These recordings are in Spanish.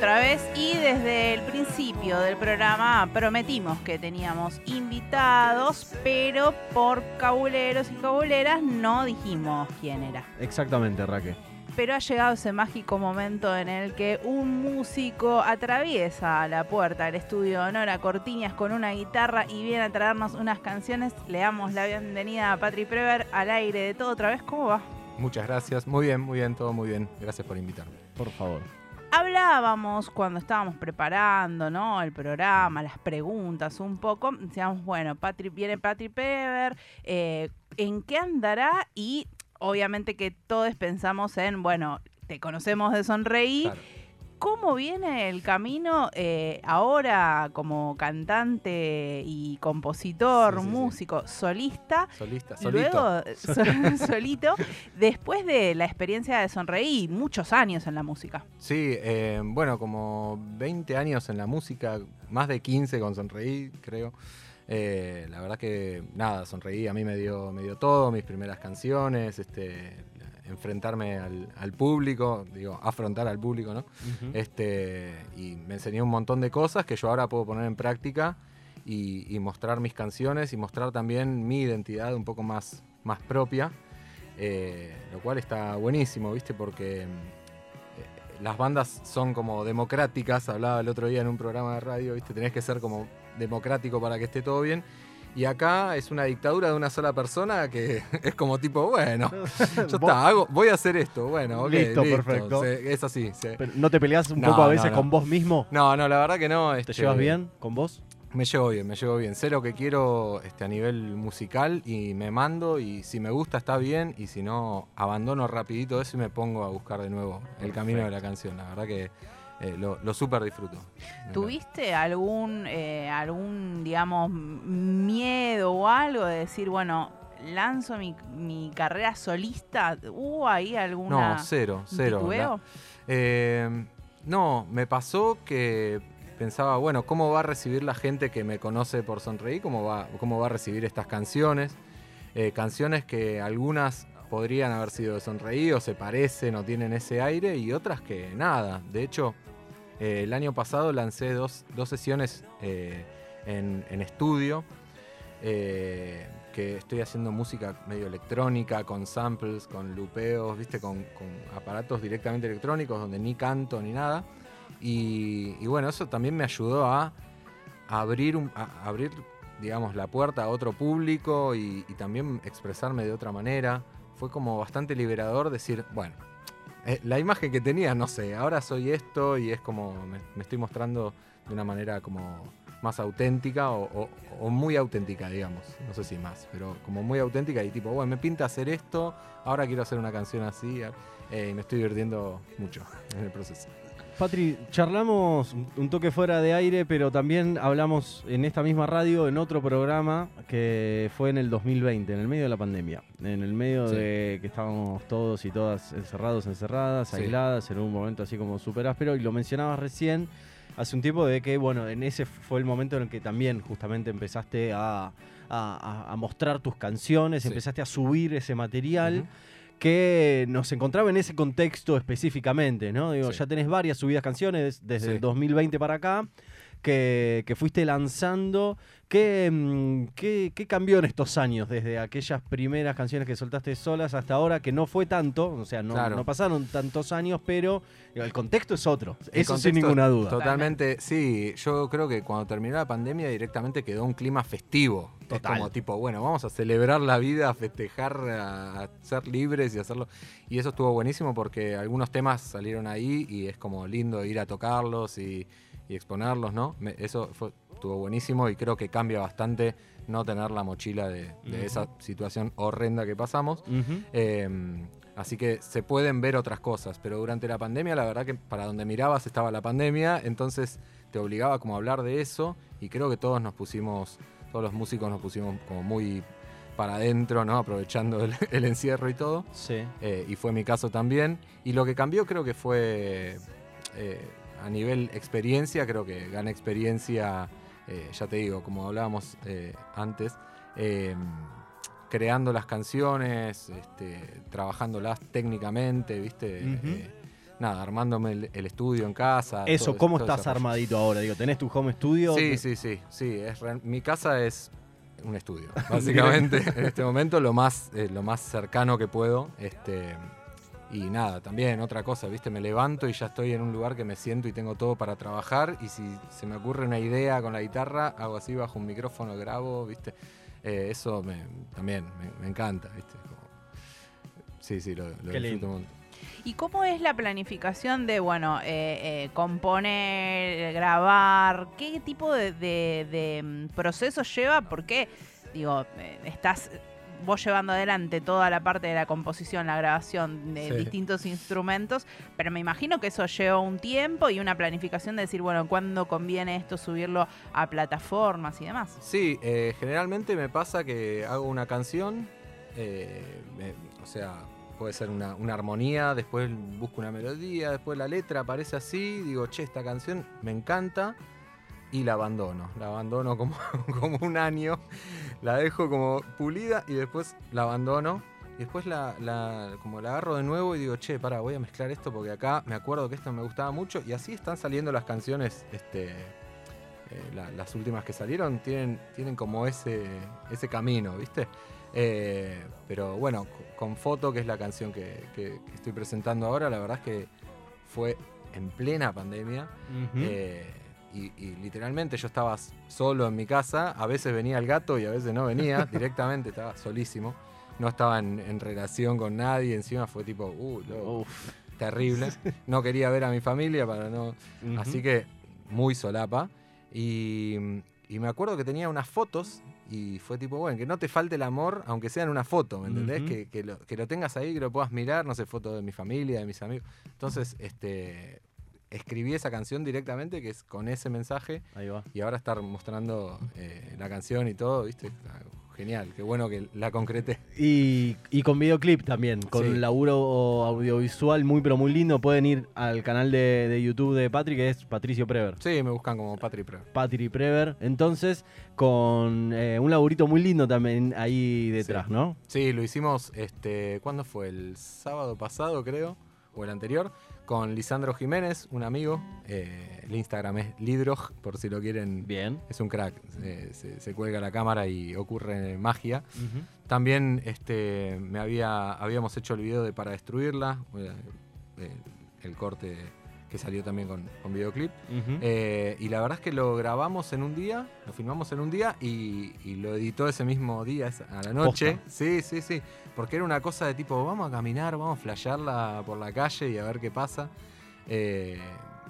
desde el principio del programa prometimos que teníamos invitados, pero por cabuleros y cabuleras no dijimos quién era. Exactamente, Raque. Pero ha llegado ese mágico momento en el que un músico atraviesa la puerta del estudio de Nora Cortiñas con una guitarra y viene a traernos unas canciones. Le damos la bienvenida a Patri Prever al aire de todo otra vez. ¿Cómo va? Muchas gracias. Muy bien, muy bien, todo muy bien. Gracias por invitarme. Por favor. Hablábamos cuando estábamos preparando ¿no? el programa, las preguntas un poco. Decíamos, bueno, Patri, viene Patri Prever, eh, ¿en qué andará? Y obviamente que todos pensamos en, bueno, te conocemos de Sonreí. Claro. ¿Cómo viene el camino eh, ahora como cantante y compositor, Sí, sí, sí. músico, solista? Solista, solito. Luego, sol- solito, después de la experiencia de Sonreí, muchos años en la música. Sí, eh, bueno, como 20 años en la música, más de 15 con Sonreí, creo. Eh, la verdad que nada, Sonreí a mí me dio, me dio todo, mis primeras canciones, este, enfrentarme al, al público, digo, afrontar al público, ¿no? Este, y me enseñó un montón de cosas que yo ahora puedo poner en práctica y, y mostrar mis canciones y mostrar también mi identidad un poco más, más propia, eh, lo cual está buenísimo, ¿viste? Porque eh, las bandas son como democráticas, hablaba el otro día en un programa de radio, ¿viste? Tenés que ser como democrático para que esté todo bien. Y acá es una dictadura de una sola persona que es como tipo, bueno, ya está, hago, voy a hacer esto, bueno, ok, Listo, perfecto. se- es así. se- Pero, ¿No te peleas un No, poco a veces no. con vos mismo? No, no, la verdad que no. ¿Te este, llevas bien con vos? Me llevo bien, me llevo bien. Sé lo que quiero este, a nivel musical y me mando y si me gusta está bien y si no abandono rapidito eso y me pongo a buscar de nuevo el camino de la canción. La verdad que eh, lo, lo súper disfruto. ¿Tuviste algún, eh, algún, digamos, miedo o algo de decir, bueno, lanzo mi, mi carrera solista? ¿Hubo ahí alguna No, cero, cero. La- eh, no, me pasó que pensaba, bueno, ¿cómo va a recibir la gente que me conoce por Sonreí? ¿Cómo va, cómo va a recibir estas canciones? Eh, canciones que algunas podrían haber sido de Sonreí o se parecen o tienen ese aire y otras que nada. De hecho, eh, el año pasado lancé dos, dos sesiones eh, en, estudio. eh, que estoy haciendo música medio electrónica, con samples, con lupeos, ¿viste? Con, con aparatos directamente electrónicos donde ni canto ni nada. Y, bueno, eso también me ayudó a, abrir, abrir, digamos, la puerta a otro público y también expresarme de otra manera. Fue como bastante liberador decir, bueno, eh, la imagen que tenía, no sé, ahora soy esto y es como me, estoy mostrando de una manera como más auténtica o muy auténtica, digamos. No sé si más, pero como muy auténtica y tipo, bueno, me pinta hacer esto, ahora quiero hacer una canción así eh, y me estoy divirtiendo mucho en el proceso. Patri, charlamos un- toque fuera de aire, pero también hablamos en esta misma radio, en otro programa que fue en el 2020, en el medio de la pandemia. En el medio Sí. de que estábamos todos y todas encerrados, encerradas, Sí. aisladas, en un momento así como súper áspero. Y lo mencionabas recién, hace un tiempo, de que, bueno, en ese fue el momento en el que también justamente empezaste a, a- a- a mostrar tus canciones, Sí. empezaste a subir ese material Ujú. Que nos encontraba en ese contexto específicamente, ¿no? Digo, Sí. ya tenés varias subidas canciones desde Sí. el 2020 para acá que, que fuiste lanzando. ¿Qué, mm, qué, qué cambió en estos años desde aquellas primeras canciones que soltaste solas hasta ahora? Que no fue tanto, o sea, no, Claro. no pasaron tantos años, pero el contexto es otro. El Eso sin ninguna duda. Totalmente, sí. Yo creo que cuando terminó la pandemia directamente quedó un clima festivo. Es Total. como tipo, bueno, vamos a celebrar la vida, a festejar, a a ser libres y hacerlo. Y eso estuvo buenísimo porque algunos temas salieron ahí y es como lindo ir a tocarlos y, y exponerlos, ¿no? Me- eso fue, estuvo buenísimo y creo que cambia bastante no tener la mochila de, esa situación horrenda que pasamos. Eh, así que se pueden ver otras cosas, pero durante la pandemia la verdad que para donde mirabas estaba la pandemia, entonces te obligaba como a hablar de eso y creo que todos nos pusimos, todos los músicos nos pusimos como muy para adentro, ¿no? Aprovechando el, el encierro y todo. Sí. Eh, y fue mi caso también. Y lo que cambió creo que fue eh, a nivel experiencia, creo que gané experiencia, eh, ya te digo, como hablábamos eh, antes, eh, creando las canciones, este, trabajándolas técnicamente, ¿viste? Eh, nada, armándome el, el estudio en casa. Eso, todo- ¿cómo todo estás armadito ahora? Digo, ¿tenés tu home studio? Sí, sí, sí, sí. Es mi casa es un estudio, básicamente. en este momento lo más, lo más cercano que puedo. Este, y nada, también otra cosa, ¿viste? Me levanto y ya estoy en un lugar que me siento y tengo todo para trabajar. Y si se me ocurre una idea con la guitarra, hago así, bajo un micrófono, grabo, ¿viste? Eh, eso me- también me, me encanta, ¿viste? Como- sí, sí, lo, lo disfruto lindo. un montón. ¿Y cómo es la planificación de, bueno, eh, eh, componer, grabar? ¿Qué tipo de, de- de, mm, procesos lleva? Porque, digo, eh, estás vos llevando adelante toda la parte de la composición, la grabación de Sí. distintos instrumentos, pero me imagino que eso lleva un tiempo y una planificación de decir, bueno, ¿cuándo conviene esto subirlo a plataformas y demás? Sí, eh, generalmente me pasa que hago una canción, eh, o sea, puede ser una, una armonía, después busco una melodía, después la letra aparece así, digo, che, esta canción me encanta y la abandono. La abandono como, como un año, la dejo como pulida y después la abandono. Y después la, la- como la agarro de nuevo y digo, che, para, voy a mezclar esto porque acá me acuerdo que esto me gustaba mucho. Y así están saliendo las canciones, este, eh, la- las últimas que salieron, tienen, tienen como ese, ese camino, ¿viste? Eh, pero bueno, co- con Foto, que es la canción que, que- que estoy presentando ahora, la verdad es que fue en plena pandemia. Eh, y, y literalmente yo estaba solo en mi casa, a veces venía el gato y a veces no venía, directamente estaba solísimo, no estaba en, en relación con nadie, encima fue tipo, uh, lo- terrible, no quería ver a mi familia para no... Así que muy solapa. Y, y me acuerdo que tenía unas fotos y fue tipo, bueno, que no te falte el amor, aunque sea en una foto, ¿me entendés? Que, que lo, que lo tengas ahí, que lo puedas mirar, no sé, fotos de mi familia, de mis amigos. Entonces, este, escribí esa canción directamente, que es con ese mensaje, Ahí va. y ahora estar mostrando eh, la canción y todo, ¿viste? Ah, Genial, qué bueno que la concreté. Y, y con videoclip también, con Sí. laburo audiovisual muy pero muy lindo. Pueden ir al canal de, de YouTube de Patrick, que es Patricio Prever. Sí, me buscan como Patri Pre. Patri Prever. Entonces, con eh, un laburito muy lindo también ahí detrás, Sí. ¿no? Sí, lo hicimos, este, ¿cuándo fue? El sábado pasado, creo, o el anterior, con Lisandro Jiménez, un amigo. Eh, el Instagram es Lidroj, por si lo quieren. Bien. Es un crack, eh, se, se cuelga la cámara y ocurre magia. También este, me había, habíamos hecho el video de Para Destruirla, eh, eh, el corte que salió también con, con videoclip. Eh, y la verdad es que lo grabamos en un día, lo filmamos en un día y, y lo editó ese mismo día, a la noche. Posta. Sí, sí, sí. Porque era una cosa de tipo, vamos a caminar, vamos a flashearla por la calle y a ver qué pasa. Eh,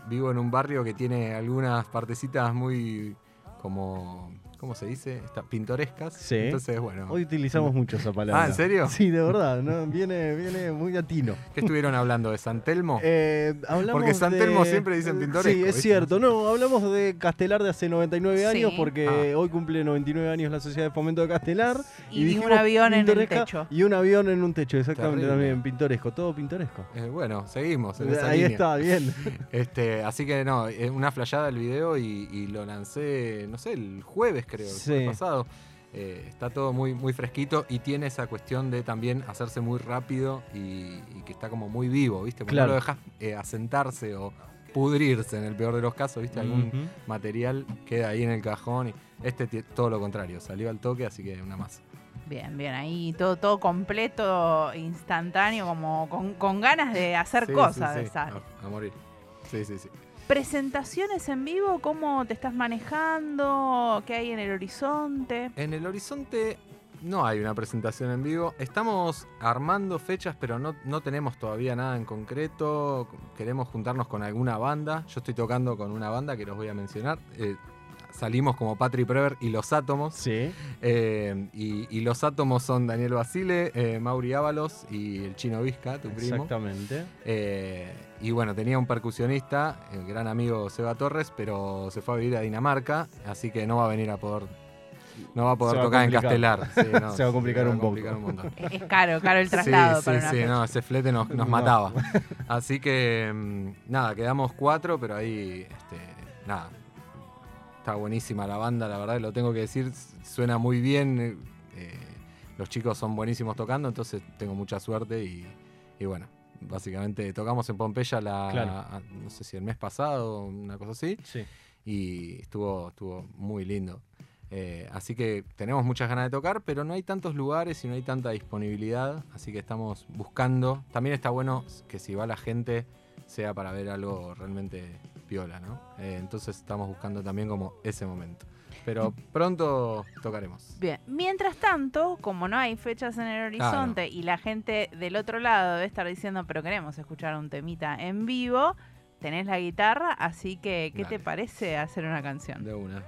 vivo en un barrio que tiene algunas partecitas muy como, ¿cómo se dice? Está- pintorescas. Sí. Entonces, bueno. Hoy utilizamos mucho esa palabra. Ah, ¿en serio? Sí, de verdad. ¿no? Viene, viene muy latino. ¿Qué estuvieron hablando? ¿De San Telmo? Eh, hablamos Porque San de- Telmo siempre dicen pintoresco, Sí, es ¿viste? cierto. No, hablamos de Castelar de hace 99 años porque Ah. hoy cumple 99 años la Sociedad de Fomento de Castelar. Y, vi un avión en el techo. Y un avión en un techo, exactamente Terrible. también, pintoresco, todo pintoresco. Eh, bueno, seguimos en esa Ahí línea. está, bien. Este, así que no, una flayada el video y, y lo lancé, no sé, el jueves creo, el Sí. jueves pasado. Eh, está todo muy, muy fresquito y tiene esa cuestión de también hacerse muy rápido y, y que está como muy vivo, ¿viste? Porque Claro. no lo dejas eh, asentarse o pudrirse en el peor de los casos, ¿viste? Algún material queda ahí en el cajón y este todo lo contrario, salió al toque, así que una más. Bien, bien, ahí todo, todo completo, instantáneo, como con, con ganas de hacer Sí, cosas. sí, sí, sale. A, a morir. Sí, sí, sí. Presentaciones en vivo, ¿cómo te estás manejando? ¿Qué hay en el horizonte? En el horizonte no hay una presentación en vivo. Estamos armando fechas, pero no, no tenemos todavía nada en concreto. Queremos juntarnos con alguna banda. Yo estoy tocando con una banda que los voy a mencionar. Eh, salimos como Patri Prever y Los Átomos. Sí. Eh, y, y Los Átomos son Daniel Basile, eh, Mauri Ábalos y el Chino Vizca, tu primo. Exactamente. Eh, y bueno, tenía un percusionista, el gran amigo Seba Torres, pero se fue a vivir a Dinamarca, así que no va a venir a poder. No va a Se poder va a tocar en complicar. Castelar. Sí, no, Se va a complicar un poco. un montón. Es caro, caro el traslado sí, para sí, una sí, fecha. no, ese flete nos, nos No. mataba. Así que, mm, nada, quedamos cuatro, pero ahí, este, nada, está buenísima la banda, la verdad, lo tengo que decir, suena muy bien. eh, los chicos son buenísimos tocando, entonces tengo mucha suerte y, y bueno, básicamente tocamos en Pompeya la, Claro. a- no sé si el mes pasado, una cosa así, Sí. y estuvo, estuvo muy lindo. Eh, así que tenemos muchas ganas de tocar, pero no hay tantos lugares y no hay tanta disponibilidad, así que estamos buscando. También está bueno que si va la gente sea para ver algo realmente piola, ¿no? Eh, entonces estamos buscando también como ese momento. Pero pronto tocaremos. Bien, mientras tanto, como no hay fechas en el horizonte y la gente del otro lado debe estar diciendo, pero queremos escuchar un temita en vivo, tenés la guitarra, así que, ¿qué te parece hacer una canción? De una.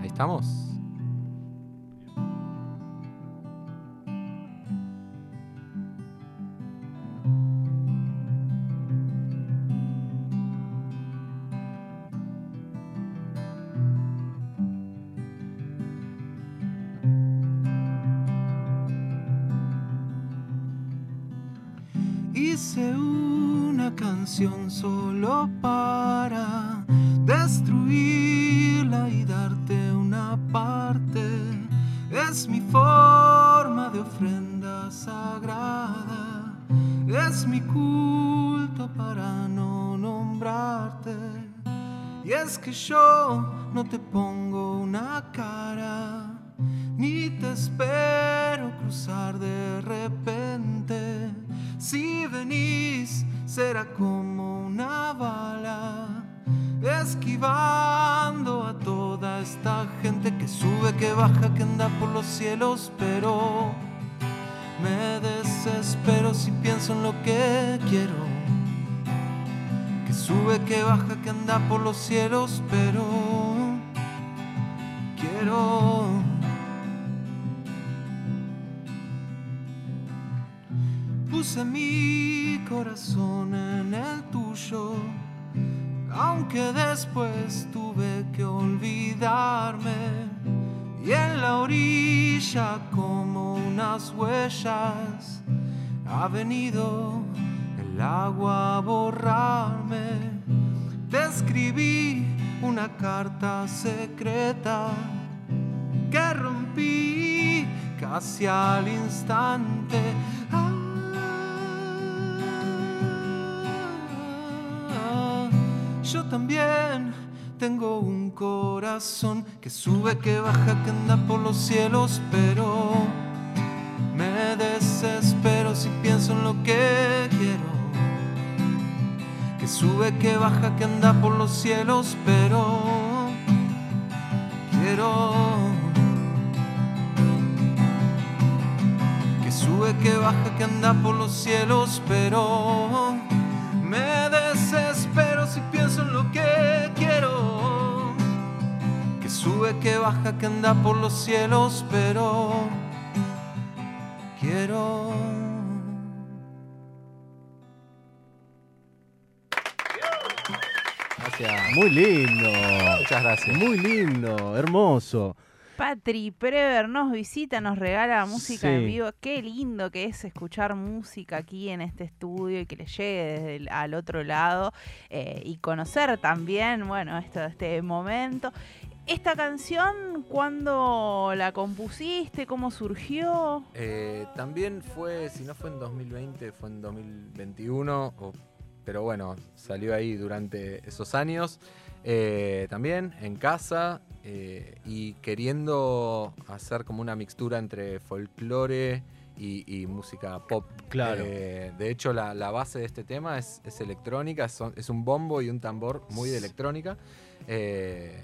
Ahí estamos. Solo para destruirla y darte una parte. Es mi forma de ofrenda sagrada. Es mi culto para no nombrarte. Y es que yo no te pongo una cara, ni te espero cruzar de repente. Si venís, será como una bala, esquivando a toda esta gente que sube, que baja, que anda por los cielos, pero me desespero si pienso en lo que quiero que sube, que baja, que anda por los cielos, pero quiero. Puse mi corazón en el tuyo, aunque después tuve que olvidarme. Y en la orilla, como unas huellas, ha venido el agua a borrarme. Te escribí una carta secreta que rompí casi al instante. Yo también tengo un corazón que sube, que baja, que anda por los cielos, pero me desespero si pienso en lo que quiero. Que sube, que baja, que anda por los cielos, pero quiero. Que sube, que baja, que anda por los cielos, pero que baja, que anda por los cielos, pero quiero. Gracias. Muy lindo. Muchas gracias. Muy lindo, hermoso. Patri Prever nos visita, nos regala música en vivo. Qué lindo que es escuchar música aquí en este estudio y que le llegue desde el- al otro lado eh, y conocer también, bueno, esto, este momento. Esta canción, ¿cuándo la compusiste? ¿Cómo surgió? Eh, también fue, si no fue en 2020, fue en 2021, o- pero bueno, salió ahí durante esos años. Eh, también en casa eh, y queriendo hacer como una mixtura entre folclore y, y música pop. Claro. Eh, de hecho, la, la base de este tema es, es electrónica, son- es un bombo y un tambor muy de electrónica. Eh,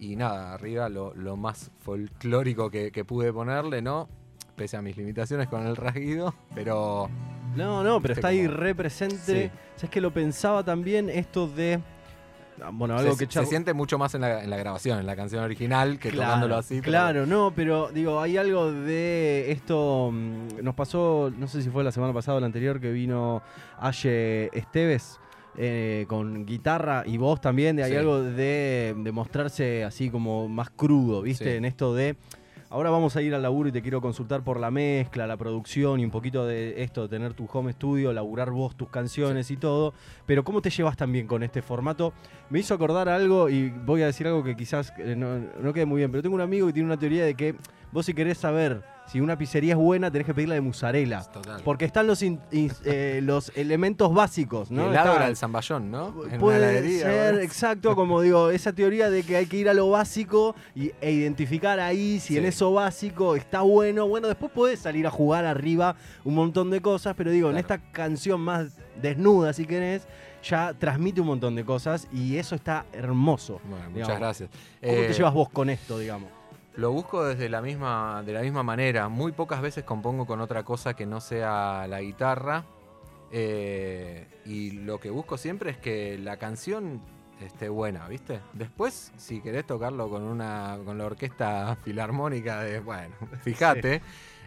y nada, arriba lo, lo más folclórico que, que pude ponerle, ¿no? Pese a mis limitaciones con el rasguido, pero No, no, pero está ahí como- re presente. ¿Sabes que lo pensaba también esto de. ah, Bueno, algo se, que se charl- siente mucho más en la, en la grabación, en la canción original, que Claro, tocándolo así. pero- Claro, no, pero digo, hay algo de esto. mm, Nos pasó, no sé si fue la semana pasada o la anterior, que vino Aye Esteves. Eh, con guitarra y voz también, de hay Sí. algo de, de mostrarse así como más crudo, ¿viste? Sí. En esto de, ahora vamos a ir al laburo y te quiero consultar por la mezcla, la producción y un poquito de esto, de tener tu home studio, laburar vos tus canciones y todo, pero ¿cómo te llevas también con este formato? Me hizo acordar algo y voy a decir algo que quizás eh, no, no quede muy bien, pero tengo un amigo que tiene una teoría de que vos si querés saber si una pizzería es buena, tenés que pedirla de mozzarella. Total. Porque están los, in- in- eh, los elementos básicos, ¿no? el helado era el zamballón, ¿no? En Puede heladería, ser, ¿verdad? exacto, como digo, esa teoría de que hay que ir a lo básico y, e identificar ahí si en eso básico está bueno. Bueno, después podés salir a jugar arriba un montón de cosas, pero digo, en esta canción más desnuda, si querés, ya transmite un montón de cosas y eso está hermoso. Bueno, muchas gracias. ¿Cómo Eh, te llevas vos con esto, digamos? Lo busco desde la misma, de la misma manera. Muy pocas veces compongo con otra cosa que no sea la guitarra. Eh, y lo que busco siempre es que la canción esté buena, ¿viste? Después, si querés tocarlo con una. con la orquesta filarmónica de. Bueno, fíjate.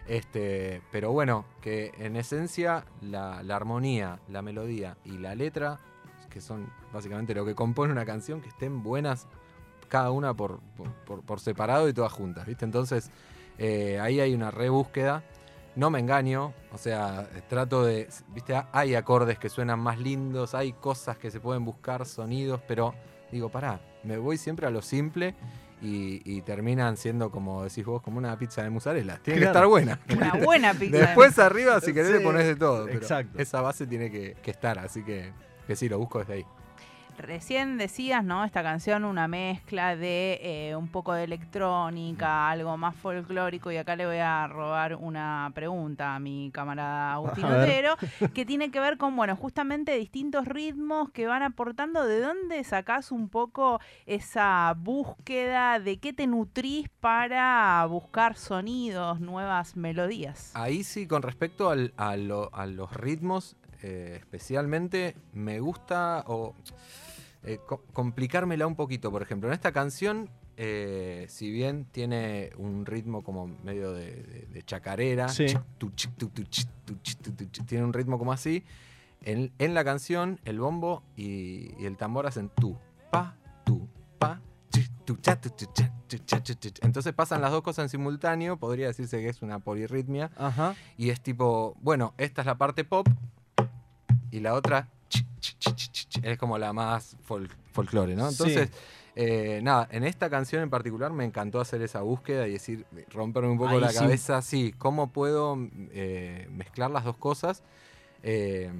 Este, pero bueno, que en esencia la, la armonía, la melodía y la letra, que son básicamente lo que compone una canción, que estén buenas cada una por, por, por- separado y todas juntas, ¿viste? Entonces, eh, ahí hay una rebúsqueda. No me engaño, o sea, trato de, ¿viste? Hay acordes que suenan más lindos, hay cosas que se pueden buscar, sonidos, pero digo, pará, me voy siempre a lo simple y, y terminan siendo, como decís vos, como una pizza de mozzarella. Tiene que estar buena. Una buena pizza. Después arriba, si querés, le pones de todo. Pero exacto. Esa base tiene que, que estar, así que, que sí, lo busco desde ahí. Recién decías, ¿no? Esta canción, una mezcla de eh, un poco de electrónica, algo más folclórico, y acá le voy a robar una pregunta a mi camarada Agustín. Otero, que tiene que ver con, bueno, justamente distintos ritmos que van aportando. ¿De dónde sacás un poco esa búsqueda? ¿De qué te nutrís para buscar sonidos, nuevas melodías? Ahí sí, con respecto al- a, lo- a los ritmos, eh, especialmente, me gusta o, eh, co- complicármela un poquito. Por ejemplo, en esta canción, eh, si bien tiene un ritmo como medio de, de- de chacarera, Sí. tiene un ritmo como así, en, en la canción el bombo y, y el tambor hacen tu, pa, tu, pa, tu, cha, tu, cha, tu. Entonces pasan las dos cosas en simultáneo, podría decirse que es una polirritmia, Ajá. y es tipo, bueno, esta es la parte pop y la otra es como la más fol- folclore, ¿no? Sí. Entonces, eh, nada, en esta canción en particular me encantó hacer esa búsqueda y decir, romperme un poco Ahí la sí. cabeza, sí, cómo puedo eh, mezclar las dos cosas. Eh,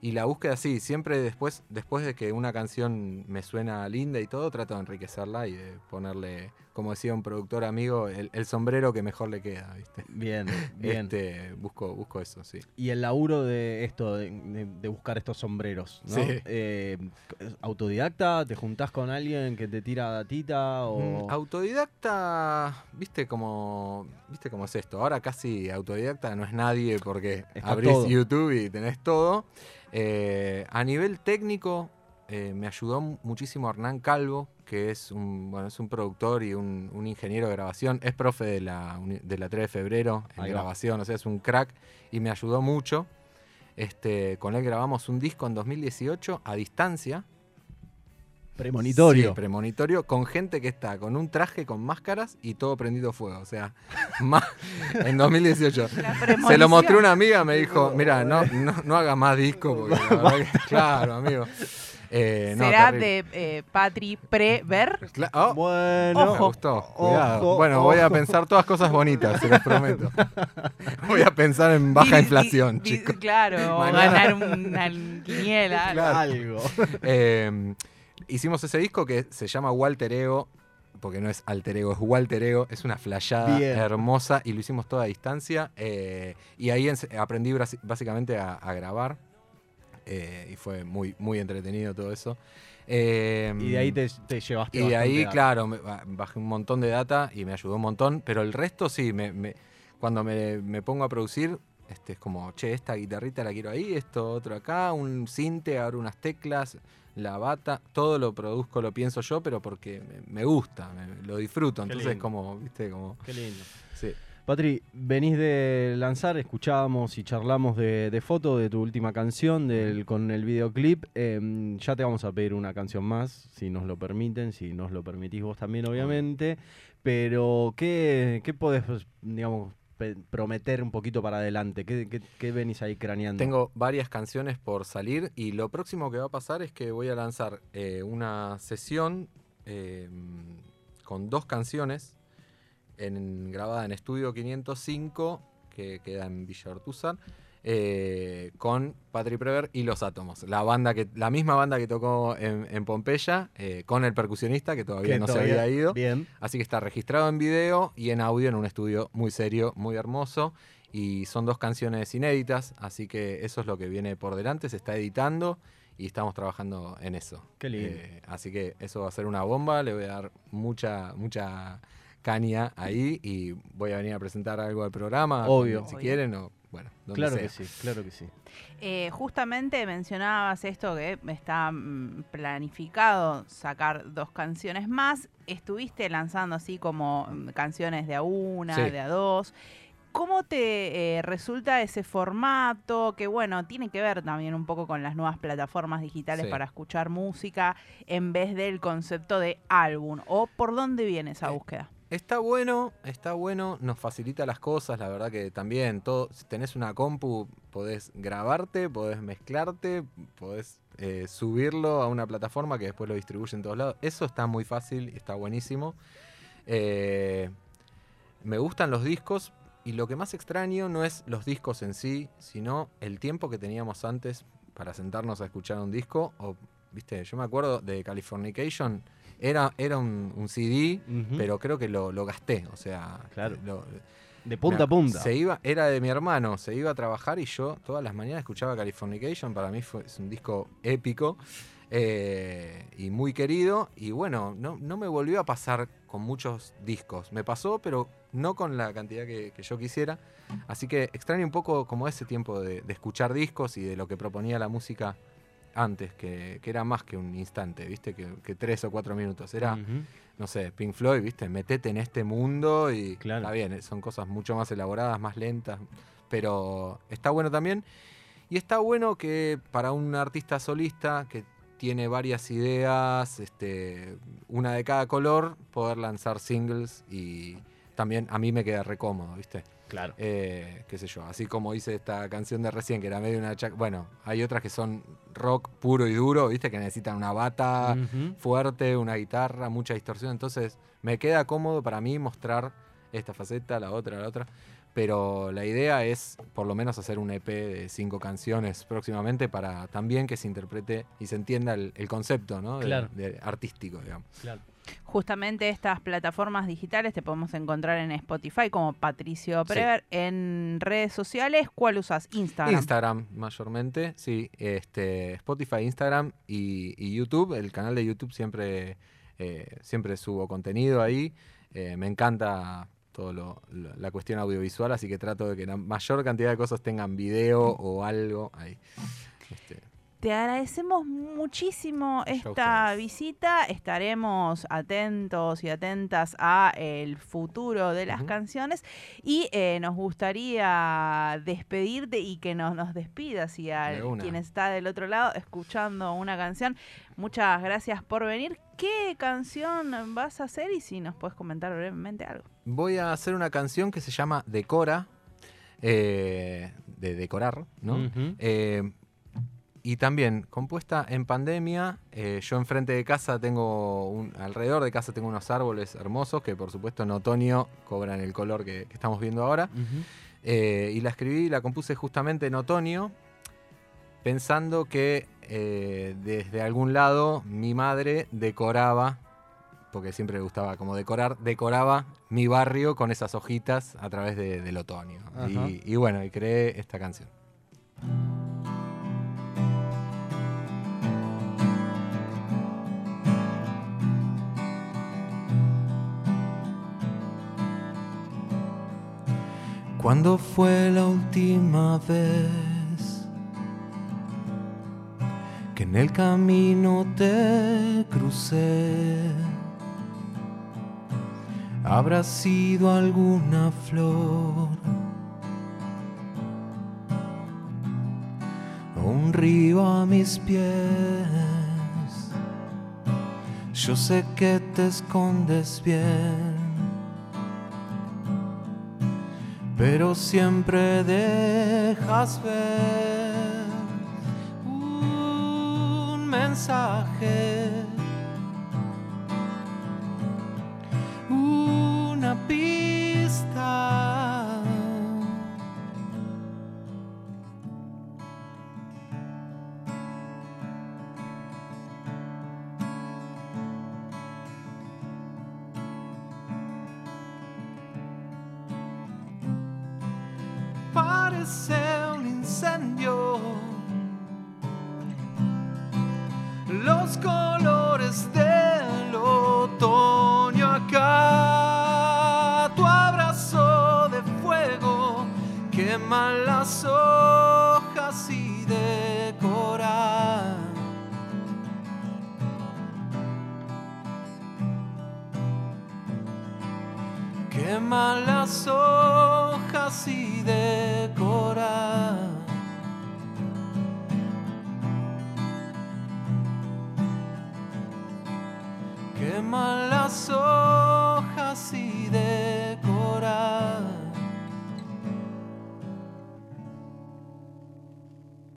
y la búsqueda, sí, siempre después, después de que una canción me suena linda y todo, trato de enriquecerla y de ponerle, como decía un productor amigo, el, el sombrero que mejor le queda, ¿viste? Bien, bien. Este, busco, busco eso, sí. Y el laburo de esto, de, buscar estos sombreros, ¿no? Sí. Eh, ¿Autodidacta? ¿Te juntás con alguien que te tira datita? O... Mm, Autodidacta, viste cómo, viste cómo es esto. Ahora casi autodidacta no es nadie porque Está abrís todo. YouTube y tenés todo. Eh, a nivel técnico, eh, me ayudó mu- muchísimo Hernán Calvo, que es un, bueno, es un productor y un, un ingeniero de grabación. Es profe de la, de la 3 de febrero en Ahí va. grabación, o sea, es un crack y me ayudó mucho. Este, con él grabamos un disco en 2018 a distancia. Premonitorio. Sí, premonitorio, con gente que está con un traje con máscaras y todo prendido fuego. O sea, más, en 2018. La Se lo mostré a una amiga, me dijo, mira, no, no, no haga más disco, porque claro, amigo. Eh, no, Será terrible. de eh, Patri Prever. Oh, Bueno, me Ojo. gustó, cuidado. Ojo, bueno, voy a pensar todas cosas bonitas, se los prometo. Voy a pensar en baja Di- inflación, di- chicos. Claro, o Mañana- ganar una quiniela. algo. Claro. algo. Eh, hicimos ese disco que se llama Walter Ego, porque no es alter ego, es Walter Ego, es una flayada Bien. hermosa y lo hicimos toda a distancia. eh, y ahí aprendí básicamente a, a grabar eh, y fue muy, muy entretenido todo eso. Eh, Y de ahí te, te llevaste y de ahí, data. claro, me- ba- bajé un montón de data y me ayudó un montón, pero el resto sí, me, me- cuando me, me pongo a producir, este, es como, che, esta guitarrita la quiero ahí, esto otro acá, un cinte, abro unas teclas, la bata, todo lo produzco, lo pienso yo, pero porque me, gusta, me- lo disfruto, Qué entonces lindo. como, viste, como, Qué lindo. sí. Patri, venís de lanzar, escuchábamos y charlamos de, de foto de tu última canción del, con el videoclip. Em, ya te vamos a pedir una canción más, si nos lo permiten, si nos lo permitís vos también, obviamente. Pero, ¿qué, qué podés, digamos, prometer un poquito para adelante? ¿Qué, qué- qué venís ahí craneando? Tengo varias canciones por salir y lo próximo que va a pasar es que voy a lanzar eh, una sesión eh, con dos canciones en, grabada en Estudio 505, que queda en Villa Ortúzar, eh, con Patrick Prever y Los Átomos. La, banda que, la misma banda que tocó en, en Pompeya, eh, con el percusionista que todavía Que no todavía- se había ido. Bien. Así que está registrado en video y en audio en un estudio muy serio, muy hermoso. Y son dos canciones inéditas, así que eso es lo que viene por delante, se está editando y estamos trabajando en eso. Qué lindo. Eh, así que eso va a ser una bomba, le voy a dar mucha, mucha caña ahí y voy a venir a presentar algo al programa. Obvio. Si Obvio. quieren o bueno, donde Claro sea. que sí, claro que sí. Eh, justamente mencionabas esto que está mm, planificado sacar dos canciones más. Estuviste lanzando así como mm, canciones de a una, Sí. de a dos. ¿Cómo te eh, resulta ese formato? Que bueno, tiene que ver también un poco con las nuevas plataformas digitales Sí. para escuchar música en vez del concepto de álbum. ¿O por dónde viene esa Eh, búsqueda? Está bueno, está bueno, nos facilita las cosas, la verdad que también, todo, si tenés una compu, podés grabarte, podés mezclarte, podés eh, subirlo a una plataforma que después lo distribuye en todos lados. Eso está muy fácil está buenísimo. Eh, me gustan los discos y lo que más extraño no es los discos en sí, sino el tiempo que teníamos antes para sentarnos a escuchar un disco. Viste, yo me acuerdo de Californication, era, era un, un CD, pero creo que lo, lo gasté, o sea, Claro. lo- de punta a punta. Se iba, era de mi hermano, se iba a trabajar y yo todas las mañanas escuchaba Californication, para mí fue, es un disco épico eh, y muy querido, y bueno, no, no me volvió a pasar con muchos discos, me pasó, pero no con la cantidad que, que yo quisiera, así que extraño un poco como ese tiempo de, de escuchar discos y de lo que proponía la música antes, que, que era más que un instante, ¿viste? Que, que tres o cuatro minutos, era no sé, Pink Floyd, ¿viste? Metete en este mundo y Claro. está bien, eh, son cosas mucho más elaboradas, más lentas, pero está bueno también. Y está bueno que para un artista solista que tiene varias ideas, este, una de cada color, poder lanzar singles y también a mí me queda recómodo, ¿viste? Claro. Eh, qué sé yo, así como hice esta canción de recién, que era medio una... chac- Bueno, hay otras que son rock puro y duro, ¿viste? Que necesitan una bata, fuerte, una guitarra, mucha distorsión. Entonces me queda cómodo para mí mostrar esta faceta, la otra, la otra. Pero la idea es por lo menos hacer un EP de cinco canciones próximamente para también que se interprete y se entienda el, el concepto ¿no? de- Claro. de artístico, digamos. Claro. Justamente estas plataformas digitales te podemos encontrar en Spotify como Patricio Prever. En redes sociales, ¿cuál usas? Instagram. Instagram mayormente, sí. Este, Spotify, Instagram y, y YouTube. El canal de YouTube siempre, eh, siempre subo contenido ahí. Eh, me encanta todo lo, lo- la cuestión audiovisual, así que trato de que la mayor cantidad de cosas tengan video o algo ahí. Este, Te agradecemos muchísimo esta visita. Estaremos atentos y atentas a el futuro de las canciones y eh, nos gustaría despedirte y que nos, nos despidas y a De quien está del otro lado escuchando una canción. Muchas gracias por venir. ¿Qué canción vas a hacer y si nos puedes comentar brevemente algo? voy a hacer una canción que se llama Decora, eh, de decorar, ¿no? Eh, y también, compuesta en pandemia, eh, yo enfrente de casa tengo, un, alrededor de casa tengo unos árboles hermosos que por supuesto en otoño cobran el color que, que estamos viendo ahora. Eh, y la escribí, la compuse justamente en otoño, pensando que eh, desde algún lado mi madre decoraba, porque siempre le gustaba como decorar, decoraba mi barrio con esas hojitas a través de- del otoño. Y, y bueno, y creé esta canción. ¿Cuándo fue la última vez que en el camino te crucé? ¿Habrá sido alguna flor? ¿O un río a mis pies? Yo sé que te escondes bien pero siempre dejas ver un mensaje, parece un incendio. Los colores del